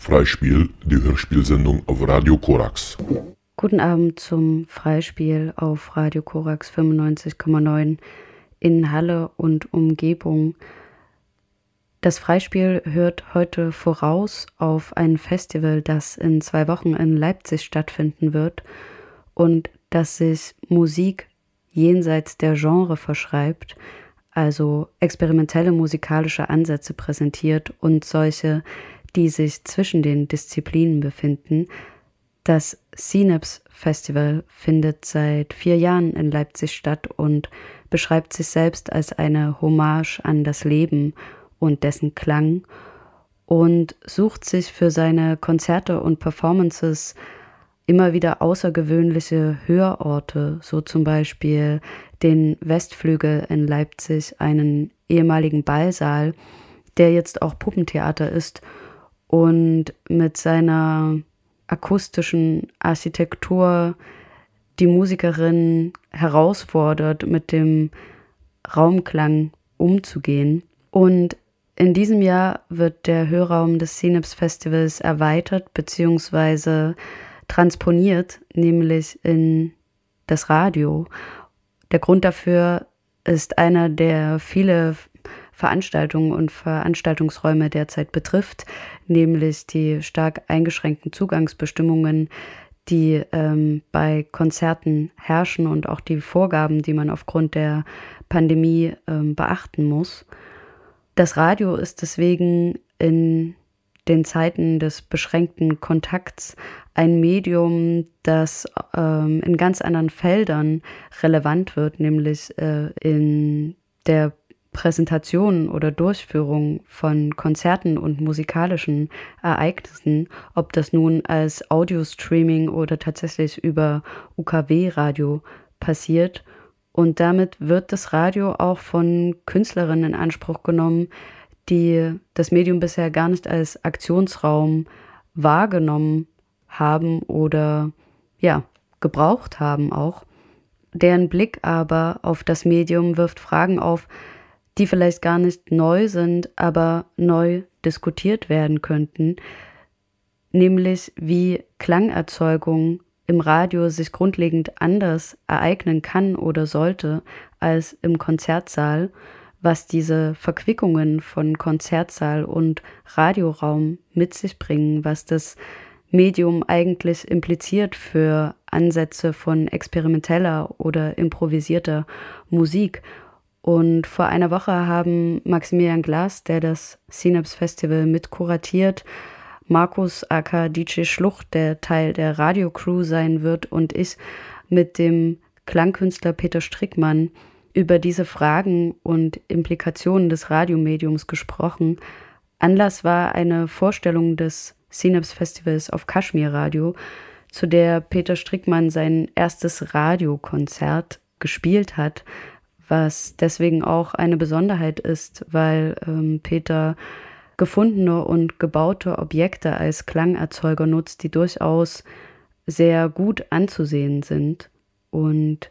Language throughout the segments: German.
Freispiel, die Hörspielsendung auf Radio Korax. Guten Abend zum Freispiel auf Radio Korax 95,9 in Halle und Umgebung. Das Freispiel hört heute voraus auf ein Festival, das in zwei Wochen in Leipzig stattfinden wird und das sich Musik jenseits der Genre verschreibt, also experimentelle musikalische Ansätze präsentiert und solche, die sich zwischen den Disziplinen befinden. Das Synapse Festival findet seit vier Jahren in Leipzig statt und beschreibt sich selbst als eine Hommage an das Leben und dessen Klang und sucht sich für seine Konzerte und Performances immer wieder außergewöhnliche Hörorte, so zum Beispiel den Westflügel in Leipzig, einen ehemaligen Ballsaal, der jetzt auch Puppentheater ist und mit seiner akustischen Architektur die Musikerin herausfordert, mit dem Raumklang umzugehen. Und in diesem Jahr wird der Hörraum des Synapse Festivals erweitert bzw. transponiert, nämlich in das Radio. Der Grund dafür ist einer, der viele Veranstaltungen und Veranstaltungsräume derzeit betrifft, nämlich die stark eingeschränkten Zugangsbestimmungen, die ähm, bei Konzerten herrschen und auch die Vorgaben, die man aufgrund der Pandemie ähm, beachten muss. Das Radio ist deswegen in den Zeiten des beschränkten Kontakts ein Medium, das ähm, in ganz anderen Feldern relevant wird, nämlich äh, in der Präsentation oder Durchführung von Konzerten und musikalischen Ereignissen, ob das nun als Audio-Streaming oder tatsächlich über UKW-Radio passiert. Und damit wird das Radio auch von Künstlerinnen in Anspruch genommen, die das Medium bisher gar nicht als Aktionsraum wahrgenommen haben oder ja, gebraucht haben auch. Deren Blick aber auf das Medium wirft Fragen auf, die vielleicht gar nicht neu sind, aber neu diskutiert werden könnten, nämlich wie Klangerzeugung im Radio sich grundlegend anders ereignen kann oder sollte als im Konzertsaal, was diese Verquickungen von Konzertsaal und Radioraum mit sich bringen, was das Medium eigentlich impliziert für Ansätze von experimenteller oder improvisierter Musik. Und vor einer Woche haben Maximilian Glas, der das Synapse Festival mit kuratiert, Markus aka DJ Schlucht, der Teil der Radiocrew sein wird, und ich mit dem Klangkünstler Peter Strickmann über diese Fragen und Implikationen des Radiomediums gesprochen. Anlass war eine Vorstellung des Synapse Festivals auf Kashmir Radio, zu der Peter Strickmann sein erstes Radiokonzert gespielt hat, was deswegen auch eine Besonderheit ist, weil ähm, Peter gefundene und gebaute Objekte als Klangerzeuger nutzt, die durchaus sehr gut anzusehen sind. Und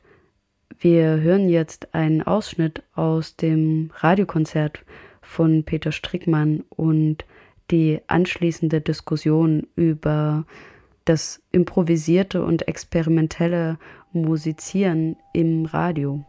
wir hören jetzt einen Ausschnitt aus dem Radiokonzert von Peter Strickmann und die anschließende Diskussion über das improvisierte und experimentelle Musizieren im Radio.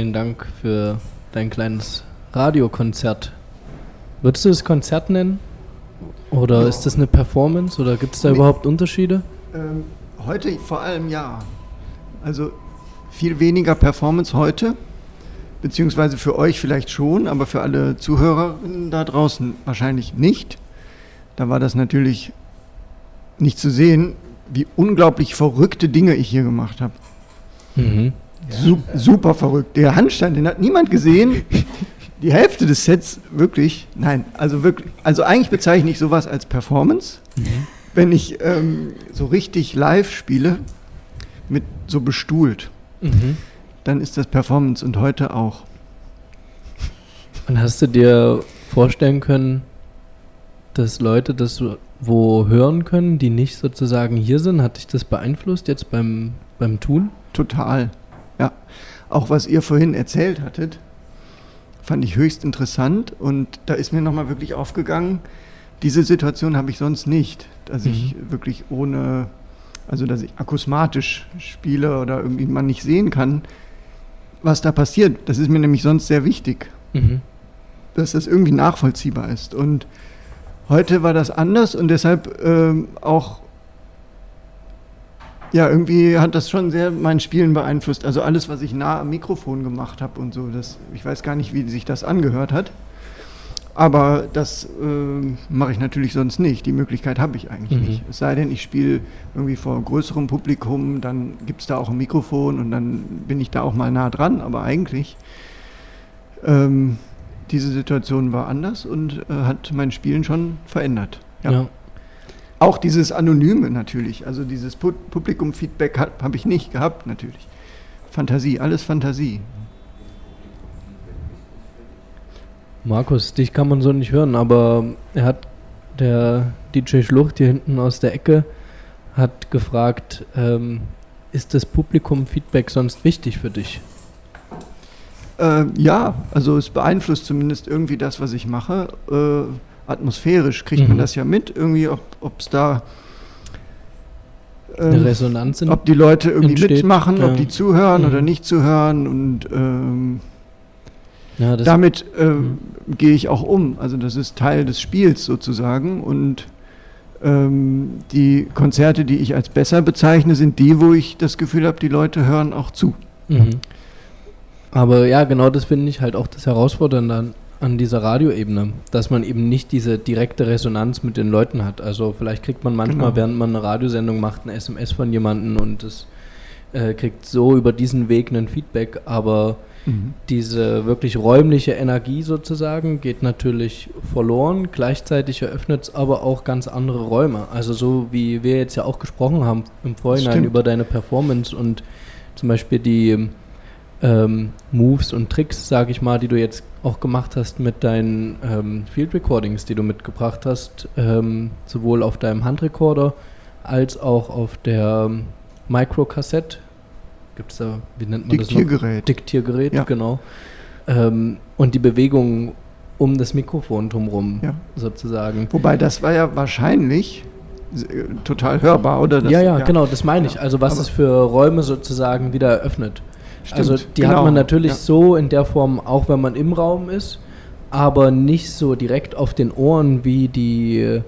Vielen Dank für dein kleines Radiokonzert. Würdest du es Konzert nennen? Oder ja. ist das eine Performance? Oder gibt es da nee. überhaupt Unterschiede? Ähm, heute vor allem ja. Also viel weniger Performance heute, beziehungsweise für euch vielleicht schon, aber für alle Zuhörerinnen da draußen wahrscheinlich nicht. Da war das natürlich nicht zu sehen, wie unglaublich verrückte Dinge ich hier gemacht habe. Super verrückt. Der Handstand, den hat niemand gesehen. Die Hälfte des Sets wirklich, nein, also wirklich, also eigentlich bezeichne ich sowas als Performance. Mhm. Wenn ich ähm, so richtig live spiele, mit so bestuhlt, mhm. dann ist das Performance und heute auch. Und hast du dir vorstellen können, dass Leute das wo hören können, die nicht sozusagen hier sind? Hat dich das beeinflusst jetzt beim, beim Tun? Total, ja. Auch was ihr vorhin erzählt hattet, fand ich höchst interessant und da ist mir nochmal wirklich aufgegangen, diese Situation habe ich sonst nicht, dass mhm. ich wirklich ohne, also dass ich akusmatisch spiele oder irgendwie man nicht sehen kann, was da passiert. Das ist mir nämlich sonst sehr wichtig, mhm. dass das irgendwie nachvollziehbar ist und Heute war das anders und deshalb ähm, auch, ja, irgendwie hat das schon sehr mein Spielen beeinflusst. Also alles, was ich nah am Mikrofon gemacht habe und so, das, ich weiß gar nicht, wie sich das angehört hat. Aber das äh, mache ich natürlich sonst nicht. Die Möglichkeit habe ich eigentlich mhm. nicht. Es sei denn, ich spiele irgendwie vor größerem Publikum, dann gibt es da auch ein Mikrofon und dann bin ich da auch mal nah dran. Aber eigentlich ähm, diese Situation war anders und äh, hat mein Spielen schon verändert. Ja. ja. Auch dieses Anonyme natürlich, also dieses Pu Publikum-Feedback habe hab ich nicht gehabt natürlich. Fantasie, alles Fantasie. Markus, dich kann man so nicht hören, aber er hat der DJ Schlucht hier hinten aus der Ecke hat gefragt, ähm, ist das Publikum-Feedback sonst wichtig für dich? Äh, ja, also es beeinflusst zumindest irgendwie das, was ich mache. Äh, atmosphärisch kriegt mhm. man das ja mit, irgendwie, ob es da ähm, Resonanz ob die Leute irgendwie entsteht. mitmachen, ja. ob die zuhören mhm. oder nicht zuhören und ähm, ja, damit äh, mhm. gehe ich auch um. Also das ist Teil des Spiels sozusagen und ähm, die Konzerte, die ich als besser bezeichne, sind die, wo ich das Gefühl habe, die Leute hören auch zu. Mhm. Aber ja, genau das finde ich halt auch das Herausfordernde an, an dieser Radioebene, dass man eben nicht diese direkte Resonanz mit den Leuten hat. Also vielleicht kriegt man manchmal, genau. während man eine Radiosendung macht, eine SMS von jemandem und es äh, kriegt so über diesen Weg ein Feedback, aber mhm. diese wirklich räumliche Energie sozusagen geht natürlich verloren. Gleichzeitig eröffnet es aber auch ganz andere Räume. Also so wie wir jetzt ja auch gesprochen haben im Vorhinein über deine Performance und zum Beispiel die ähm, Moves und Tricks, sage ich mal, die du jetzt auch gemacht hast mit deinen ähm, Field Recordings, die du mitgebracht hast, ähm, sowohl auf deinem Handrekorder als auch auf der ähm, Microkassette. Gibt es da, wie nennt man Diktiergerät. das noch? Diktiergerät, ja. genau. Ähm, und die Bewegung um das Mikrofon drumherum ja. sozusagen. Wobei das war ja wahrscheinlich äh, total hörbar, oder? Das, ja, ja, ja, genau, das meine ich. Also was Aber es für Räume sozusagen wieder eröffnet. Stimmt, also die genau. hat man natürlich ja. so in der Form, auch wenn man im Raum ist, aber nicht so direkt auf den Ohren wie die äh,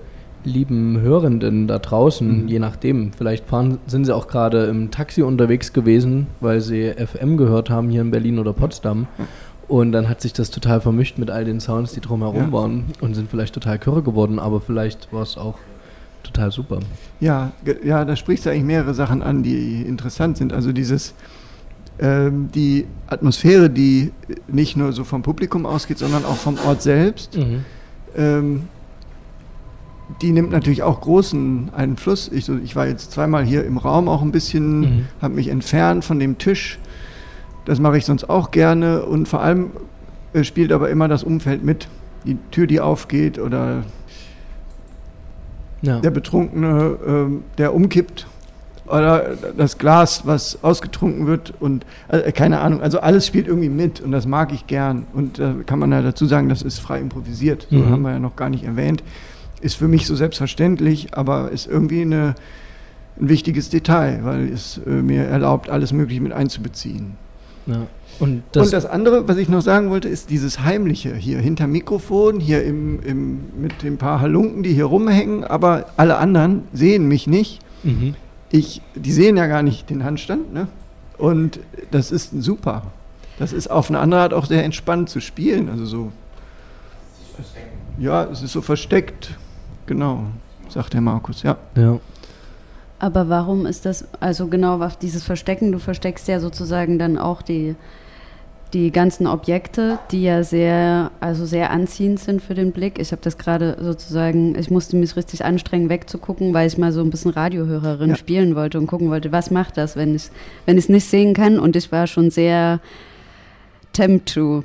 lieben Hörenden da draußen, mhm. je nachdem. Vielleicht fahren, sind sie auch gerade im Taxi unterwegs gewesen, weil sie FM gehört haben hier in Berlin oder Potsdam. Und dann hat sich das total vermischt mit all den Sounds, die drumherum ja. waren und sind vielleicht total kürre geworden, aber vielleicht war es auch total super. Ja, ja, da sprichst du eigentlich mehrere Sachen an, die interessant sind. Also dieses die Atmosphäre, die nicht nur so vom Publikum ausgeht, sondern auch vom Ort selbst, mhm. ähm, die nimmt natürlich auch großen Einfluss. Ich, so, ich, war jetzt zweimal hier im Raum auch ein bisschen, mhm. habe mich entfernt von dem Tisch. Das mache ich sonst auch gerne und vor allem äh, spielt aber immer das Umfeld mit. Die Tür, die aufgeht oder ja. der Betrunkene, äh, der umkippt oder das Glas, was ausgetrunken wird und äh, keine Ahnung. Also alles spielt irgendwie mit und das mag ich gern. Und da äh, kann man ja dazu sagen, das ist frei improvisiert. So mhm. haben wir ja noch gar nicht erwähnt. Ist für mich so selbstverständlich, aber ist irgendwie eine ein wichtiges Detail, weil es äh, mir erlaubt, alles Mögliche mit einzubeziehen. Ja. Und das, und das, andere, was ich noch sagen wollte, ist dieses Heimliche hier hinter Mikrofon, hier im, im, mit den paar Halunken, die hier rumhängen, aber alle anderen sehen mich nicht. Mhm. Ich, die sehen ja gar nicht den Handstand, ne? Und das ist super. Das ist auf eine andere Art auch sehr entspannt zu spielen. Also so. Ja, es ist so versteckt. Genau, sagt der Markus, ja. Ja. Aber warum ist das, also genau auf dieses Verstecken, du versteckst ja sozusagen dann auch die, die ganzen Objekte, die ja sehr, also sehr anziehend sind für den Blick. Ich habe das gerade sozusagen, ich musste mich richtig anstrengen, wegzugucken, weil ich mal so ein bisschen Radiohörerin ja. spielen wollte und gucken wollte, was macht das, wenn ich wenn ich es nicht sehen kann. Und ich war schon sehr tempt to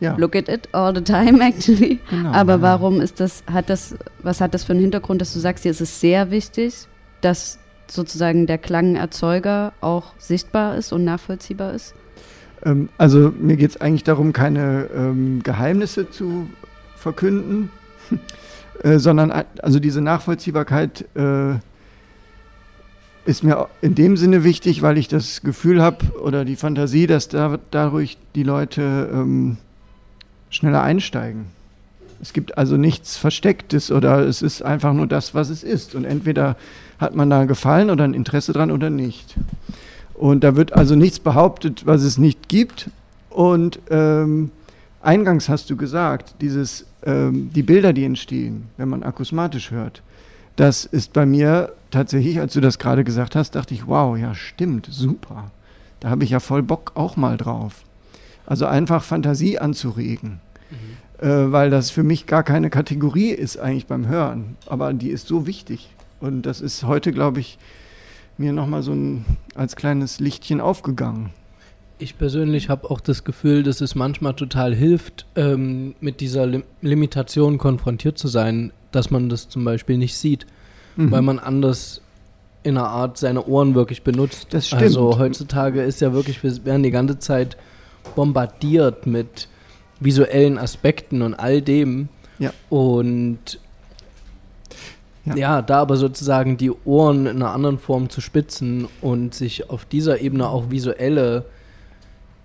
ja. look at it all the time actually. Genau, Aber ja. warum ist das, hat das, was hat das für einen Hintergrund, dass du sagst, dir ist es sehr wichtig, dass sozusagen der Klangerzeuger auch sichtbar ist und nachvollziehbar ist? Ähm, also mir geht es eigentlich darum, keine ähm, Geheimnisse zu verkünden, äh, sondern also diese Nachvollziehbarkeit äh, ist mir in dem Sinne wichtig, weil ich das Gefühl habe oder die Fantasie, dass da, dadurch die Leute ähm, schneller einsteigen. Es gibt also nichts Verstecktes oder es ist einfach nur das, was es ist. Und entweder hat man da Gefallen oder ein Interesse dran oder nicht. Und da wird also nichts behauptet, was es nicht gibt. Und ähm, eingangs hast du gesagt, dieses, ähm, die Bilder, die entstehen, wenn man akusmatisch hört, das ist bei mir tatsächlich, als du das gerade gesagt hast, dachte ich, wow, ja stimmt, super. Da habe ich ja voll Bock auch mal drauf. Also einfach Fantasie anzuregen. Mhm. Äh, weil das für mich gar keine Kategorie ist eigentlich beim Hören. Aber die ist so wichtig. Und das ist heute, glaube ich, mir nochmal so ein als kleines Lichtchen aufgegangen. Ich persönlich habe auch das Gefühl, dass es manchmal total hilft, ähm, mit dieser Lim Limitation konfrontiert zu sein, dass man das zum Beispiel nicht sieht, mhm. weil man anders in einer Art seine Ohren wirklich benutzt. Das stimmt. Also heutzutage ist ja wirklich, wir werden die ganze Zeit bombardiert mit visuellen Aspekten und all dem. Ja. Und ja. ja. da aber sozusagen die Ohren in einer anderen Form zu spitzen und sich auf dieser Ebene auch visuelle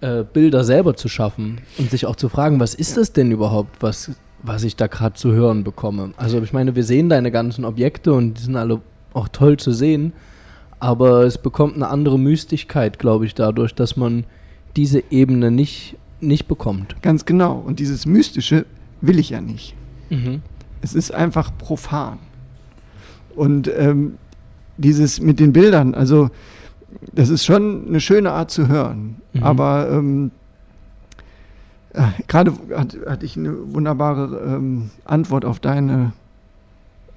äh, Bilder selber zu schaffen und sich auch zu fragen, was ist ja. das denn überhaupt, was, was ich da gerade zu hören bekomme. Also ich meine, wir sehen deine ganzen Objekte und die sind alle auch toll zu sehen, aber es bekommt eine andere Mystigkeit, glaube ich, dadurch, dass man diese Ebene nicht, nicht bekommt. Ganz genau. Und dieses Mystische will ich ja nicht. Mhm. Es ist einfach profan. Und ähm, dieses mit den Bildern, also das ist schon eine schöne Art zu hören. Mhm. Aber ähm, äh, gerade hat, hatte ich eine wunderbare ähm, Antwort auf deine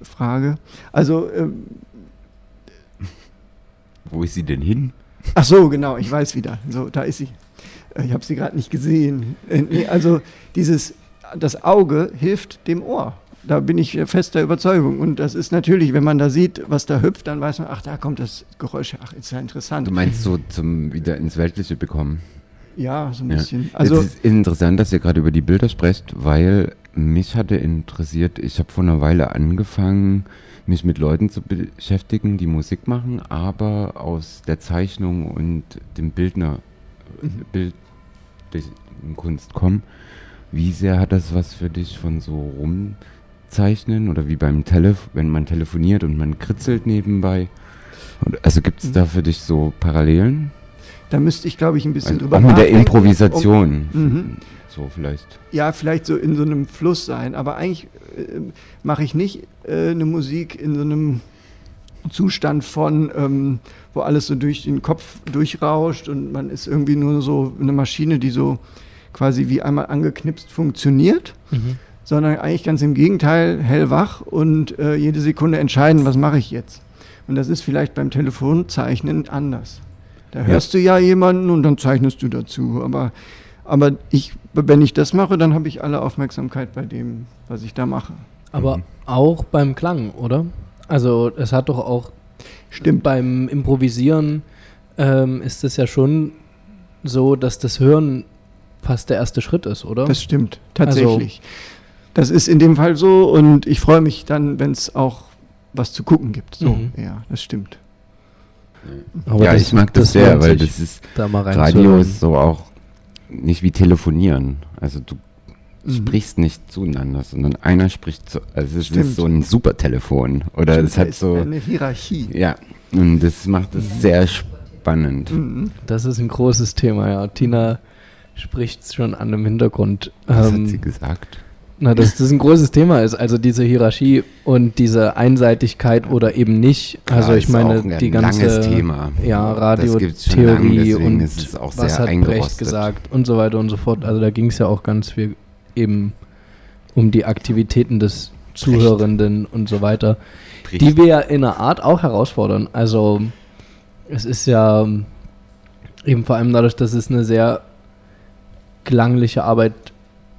Frage. Also ähm, wo ist sie denn hin? Ach so, genau, ich weiß wieder. So, da ist sie. Äh, ich habe sie gerade nicht gesehen. Äh, also dieses, das Auge hilft dem Ohr. Da bin ich fester Überzeugung. Und das ist natürlich, wenn man da sieht, was da hüpft, dann weiß man, ach, da kommt das Geräusch. Ach, ist ja interessant. Du meinst so zum wieder ins Weltliche bekommen? Ja, so ein ja. bisschen. Also es ist interessant, dass ihr gerade über die Bilder sprecht, weil mich hatte interessiert, ich habe vor einer Weile angefangen, mich mit Leuten zu beschäftigen, die Musik machen, aber aus der Zeichnung und dem Bildner, mhm. Bild, Kunst kommen. Wie sehr hat das was für dich von so rum zeichnen oder wie beim Telef wenn man telefoniert und man kritzelt nebenbei? Also gibt es da für dich so Parallelen? Da müsste ich, glaube ich, ein bisschen also drüber auch mit der Improvisation. Um, mhm. So vielleicht. Ja, vielleicht so in so einem Fluss sein. Aber eigentlich äh, mache ich nicht äh, eine Musik in so einem Zustand von, ähm, wo alles so durch den Kopf durchrauscht und man ist irgendwie nur so eine Maschine, die so quasi wie einmal angeknipst funktioniert. Mhm sondern eigentlich ganz im Gegenteil, hellwach und äh, jede Sekunde entscheiden, was mache ich jetzt. Und das ist vielleicht beim Telefonzeichnen anders. Da hörst ja. du ja jemanden und dann zeichnest du dazu. Aber, aber ich, wenn ich das mache, dann habe ich alle Aufmerksamkeit bei dem, was ich da mache. Aber mhm. auch beim Klang, oder? Also es hat doch auch Stimmt. beim Improvisieren ähm, ist es ja schon so, dass das Hören fast der erste Schritt ist, oder? Das stimmt, tatsächlich. Das ist in dem Fall so und ich freue mich dann, wenn es auch was zu gucken gibt. So, mhm. ja, das stimmt. Aber ja, das- ich mag das, das sehr, weil das ist, Da mal rein Radio ist so auch nicht wie telefonieren. Also du Mhm. sprichst nicht zueinander, sondern einer spricht zu, also es Stimmt. ist so ein Supertelefon oder Stimmt, es hat ist so, eine Hierarchie. ja, und das macht es sehr spannend. Mhm. Das ist ein großes Thema, ja. Tina spricht es schon an im Hintergrund. Was Ähm, hat sie gesagt? Na, dass das ein großes Thema ist, also diese Hierarchie und diese Einseitigkeit oder eben nicht. also ich ist meine, die ganze Thema. ja, lang, Radiotheorie und ist auch was hat Brecht gesagt und so weiter und so fort. Also da ging es ja auch ganz viel eben um die Aktivitäten des Zuhörenden und so weiter, die wir ja in einer Art auch herausfordern. Also es ist ja eben vor allem dadurch, dass es eine sehr klangliche Arbeit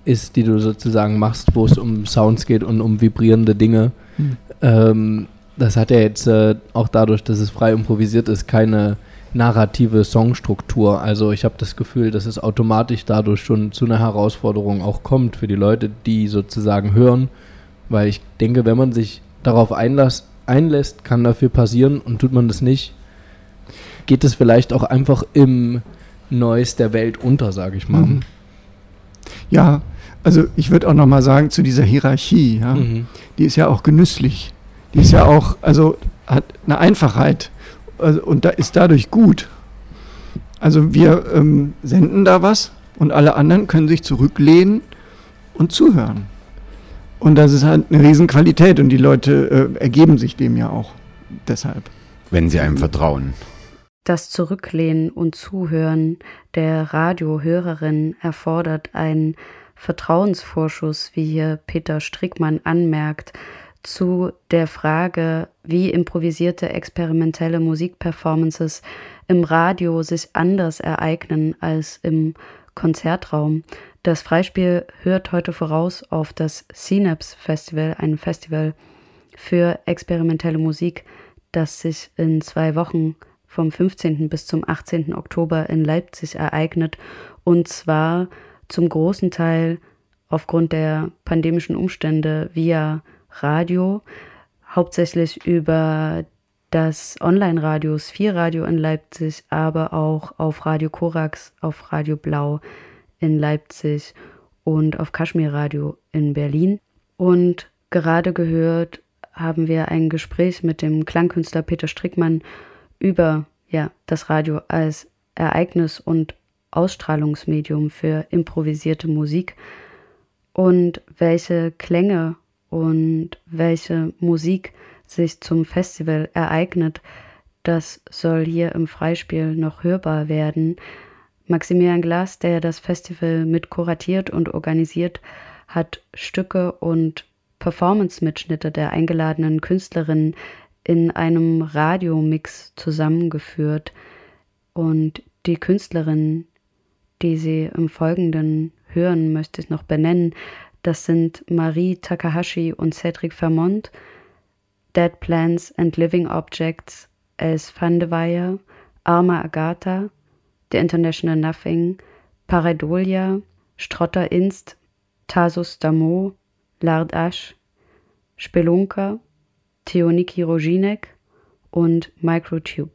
ist, die du sozusagen machst, wo es um Sounds geht und um vibrierende Dinge. Hm. Ähm, das hat ja jetzt äh, auch dadurch, dass es frei improvisiert ist, keine narrative Songstruktur. Also ich habe das Gefühl, dass es automatisch dadurch schon zu einer Herausforderung auch kommt für die Leute, die sozusagen hören. Weil ich denke, wenn man sich darauf einlass, einlässt, kann dafür passieren und tut man das nicht, geht es vielleicht auch einfach im Neues der Welt unter, sage ich mal. Mhm. Ja, also ich würde auch noch mal sagen zu dieser Hierarchie, ja, Mhm. die ist ja auch genüsslich. Die ist ja auch, also hat eine Einfachheit also, und da ist dadurch gut. Also wir ähm, senden da was und alle anderen können sich zurücklehnen und zuhören. Und das ist halt eine Riesenqualität und die Leute äh, ergeben sich dem ja auch deshalb. Wenn sie einem vertrauen. Das Zurücklehnen und Zuhören der Radiohörerin erfordert einen Vertrauensvorschuss, wie hier Peter Strickmann anmerkt, zu der Frage, wie improvisierte experimentelle Musikperformances im Radio sich anders ereignen als im Konzertraum. Das Freispiel hört heute voraus auf das Synapse Festival, ein Festival für experimentelle Musik, das sich in zwei Wochen vom 15. bis zum 18. Oktober in Leipzig ereignet und zwar zum großen Teil aufgrund der pandemischen Umstände via Radio, hauptsächlich über das Online-Radio Sphere Radio in Leipzig, aber auch auf Radio Korax, auf Radio Blau in Leipzig und auf Kaschmir Radio in Berlin. Und gerade gehört haben wir ein Gespräch mit dem Klangkünstler Peter Strickmann über ja, das Radio als Ereignis und Ausstrahlungsmedium für improvisierte Musik und welche Klänge und welche Musik sich zum Festival ereignet, das soll hier im Freispiel noch hörbar werden. Maximilian Glas, der das Festival mit kuratiert und organisiert, hat Stücke und Performance-Mitschnitte der eingeladenen Künstlerinnen in einem Radiomix zusammengeführt und die Künstlerinnen, die sie im Folgenden hören, möchte ich noch benennen. Das sind Marie Takahashi und Cedric Vermont, Dead Plants and Living Objects, Els van de Weyer, Arma Agatha, The International Nothing, Pareidolia, Strotter Inst, Tasus Damo, Lard Asch, Spelunker, Theoniki Roginek und Microtube.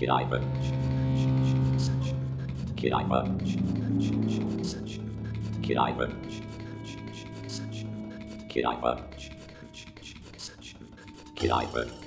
Királyfő. Királyfő. Királyfő. Királyfő. Királyfő. Királyfő.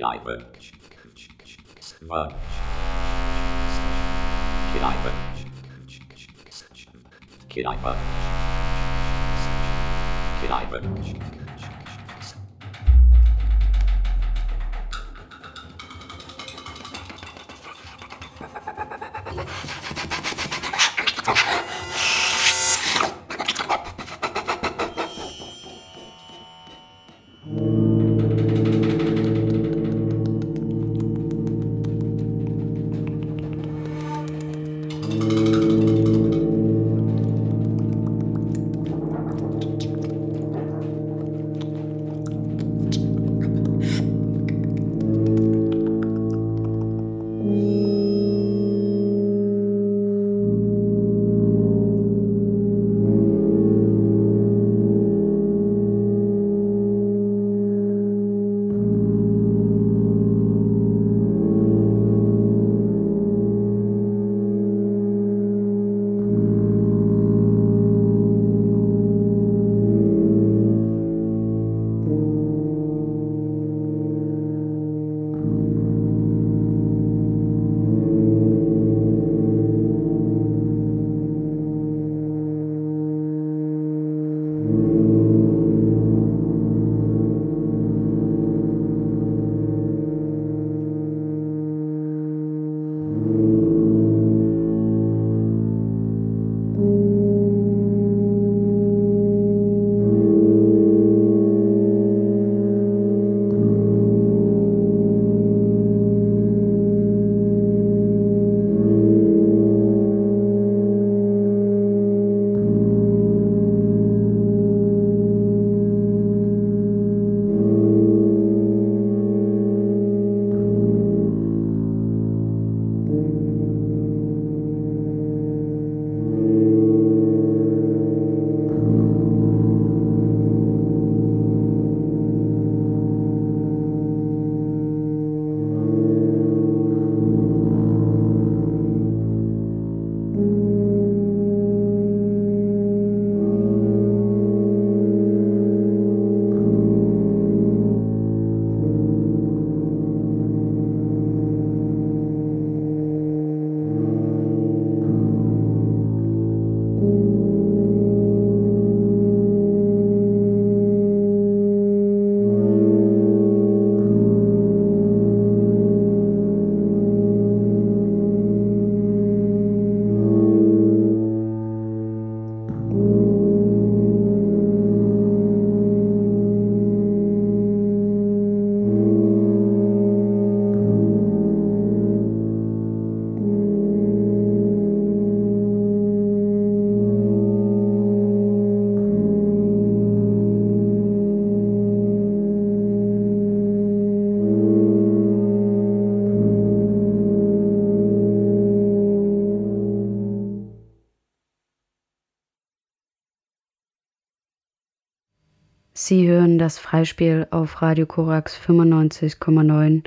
Kneipe. Mal. Kneipe. Kneipe. Kneipe. Sie hören das Freispiel auf Radio Korax 95,9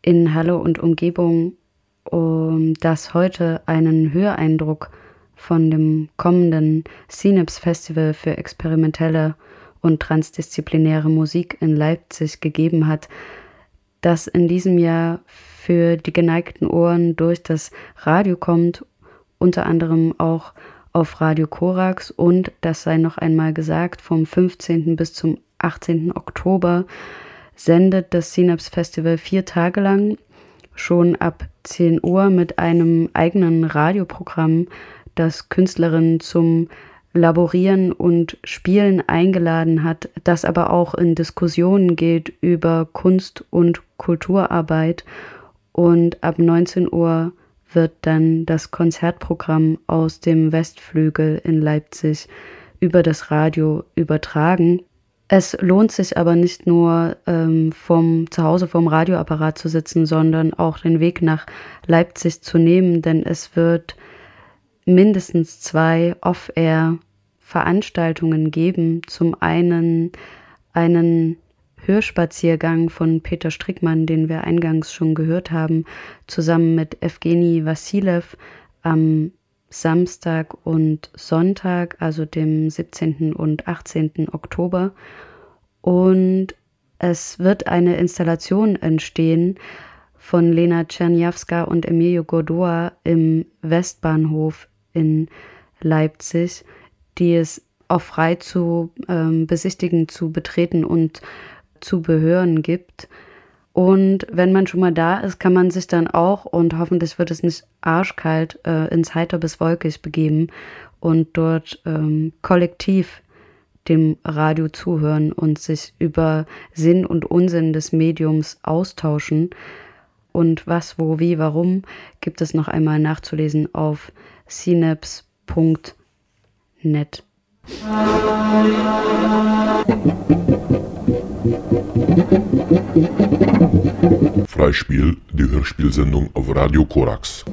in Halle und Umgebung, um das heute einen Höreindruck von dem kommenden CNIPS Festival für experimentelle und transdisziplinäre Musik in Leipzig gegeben hat, das in diesem Jahr für die geneigten Ohren durch das Radio kommt, unter anderem auch auf Radio Korax und, das sei noch einmal gesagt, vom 15. bis zum 18. Oktober sendet das Synapse Festival vier Tage lang schon ab 10 Uhr mit einem eigenen Radioprogramm, das Künstlerinnen zum Laborieren und Spielen eingeladen hat, das aber auch in Diskussionen geht über Kunst und Kulturarbeit. Und ab 19 Uhr wird dann das Konzertprogramm aus dem Westflügel in Leipzig über das Radio übertragen. Es lohnt sich aber nicht nur ähm, vom Zuhause vom Radioapparat zu sitzen, sondern auch den Weg nach Leipzig zu nehmen, denn es wird mindestens zwei Off-Air-Veranstaltungen geben. Zum einen einen Hörspaziergang von Peter Strickmann, den wir eingangs schon gehört haben, zusammen mit Evgeny Vassilev am Samstag und Sonntag, also dem 17. und 18. Oktober. Und es wird eine Installation entstehen von Lena Czerniawska und Emilio Godoa im Westbahnhof in Leipzig, die es auch frei zu ähm, besichtigen, zu betreten und zu behören gibt. Und wenn man schon mal da ist, kann man sich dann auch, und hoffentlich wird es nicht arschkalt, äh, ins Heiter bis Wolkig begeben und dort ähm, kollektiv dem Radio zuhören und sich über Sinn und Unsinn des Mediums austauschen. Und was, wo, wie, warum gibt es noch einmal nachzulesen auf synapse.net. Freispiel, die Hörspielsendung auf Radio Korax.